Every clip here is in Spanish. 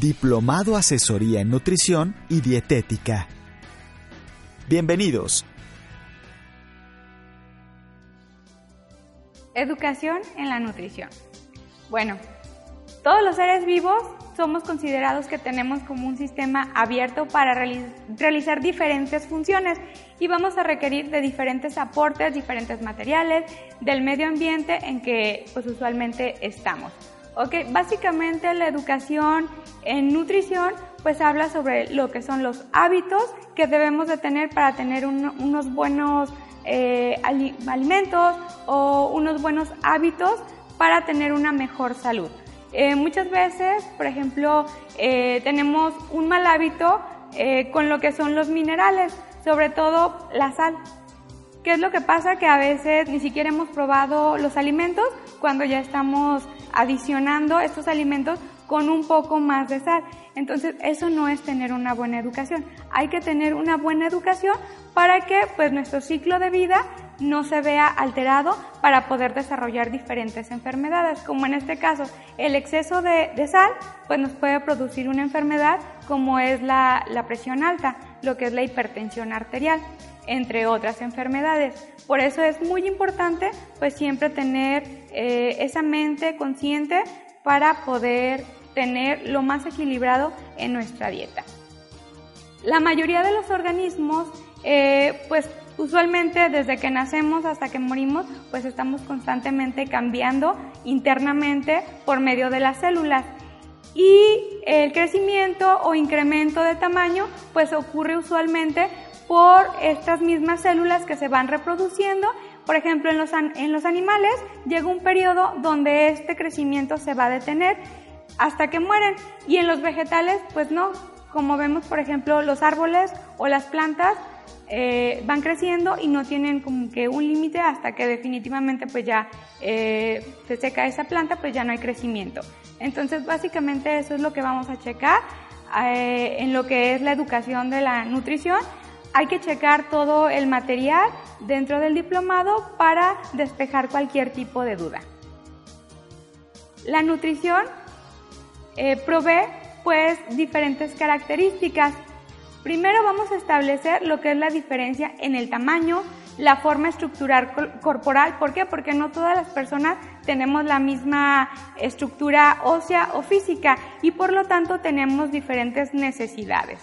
Diplomado Asesoría en Nutrición y Dietética. Bienvenidos. Educación en la nutrición. Bueno, todos los seres vivos somos considerados que tenemos como un sistema abierto para realizar diferentes funciones y vamos a requerir de diferentes aportes, diferentes materiales, del medio ambiente en que pues usualmente estamos. Ok, básicamente la educación en nutrición pues habla sobre lo que son los hábitos que debemos de tener para tener unos buenos eh, alimentos o unos buenos hábitos para tener una mejor salud. Eh, muchas veces, por ejemplo, eh, tenemos un mal hábito con lo que son los minerales, sobre todo la sal. ¿Qué es lo que pasa? Que a veces ni siquiera hemos probado los alimentos cuando ya estamos adicionando estos alimentos con un poco más de sal. Entonces, eso no es tener una buena educación. Hay que tener una buena educación para que pues nuestro ciclo de vida no se vea alterado para poder desarrollar diferentes enfermedades, como en este caso el exceso de, sal pues nos puede producir una enfermedad como es la, la presión alta, lo que es la hipertensión arterial entre otras enfermedades. Por eso es muy importante pues siempre tener eh, esa mente consciente para poder tener lo más equilibrado en nuestra dieta. La mayoría de los organismos eh, pues usualmente desde que nacemos hasta que morimos pues estamos constantemente cambiando internamente por medio de las células y el crecimiento o incremento de tamaño pues ocurre usualmente por estas mismas células que se van reproduciendo. Por ejemplo, en los, en los animales llega un periodo donde este crecimiento se va a detener hasta que mueren y en los vegetales pues no, como vemos por ejemplo los árboles o las plantas eh, van creciendo y no tienen como que un límite hasta que definitivamente pues ya eh, se seca esa planta pues ya no hay crecimiento. Entonces básicamente eso es lo que vamos a checar eh, en lo que es la educación de la nutrición hay que checar todo el material dentro del diplomado para despejar cualquier tipo de duda. La nutrición eh, provee pues diferentes características. Primero vamos a establecer lo que es la diferencia en el tamaño, la forma estructural corporal. ¿Por qué? Porque no todas las personas tenemos la misma estructura ósea o física y por lo tanto tenemos diferentes necesidades.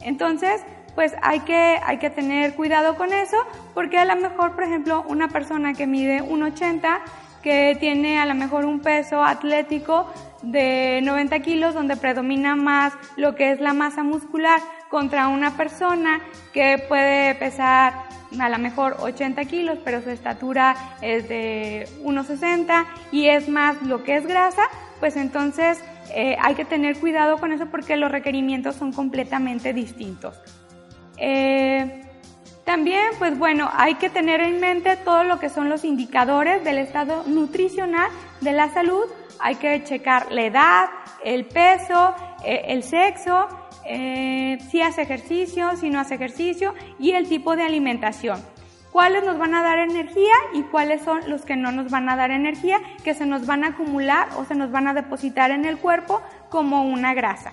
Entonces, pues hay que, hay que tener cuidado con eso, porque a lo mejor, por ejemplo, una persona que mide 1,80, que tiene a lo mejor un peso atlético de 90 kilos, donde predomina más lo que es la masa muscular, contra una persona que puede pesar a lo mejor 80 kilos, pero su estatura es de 1,60 y es más lo que es grasa, pues entonces eh, hay que tener cuidado con eso porque los requerimientos son completamente distintos. Eh, también, pues bueno, hay que tener en mente todo lo que son los indicadores del estado nutricional de la salud. Hay que checar la edad, el peso, eh, el sexo, eh, si hace ejercicio, si no hace ejercicio y el tipo de alimentación. Cuáles nos van a dar energía y cuáles son los que no nos van a dar energía, que se nos van a acumular o se nos van a depositar en el cuerpo como una grasa.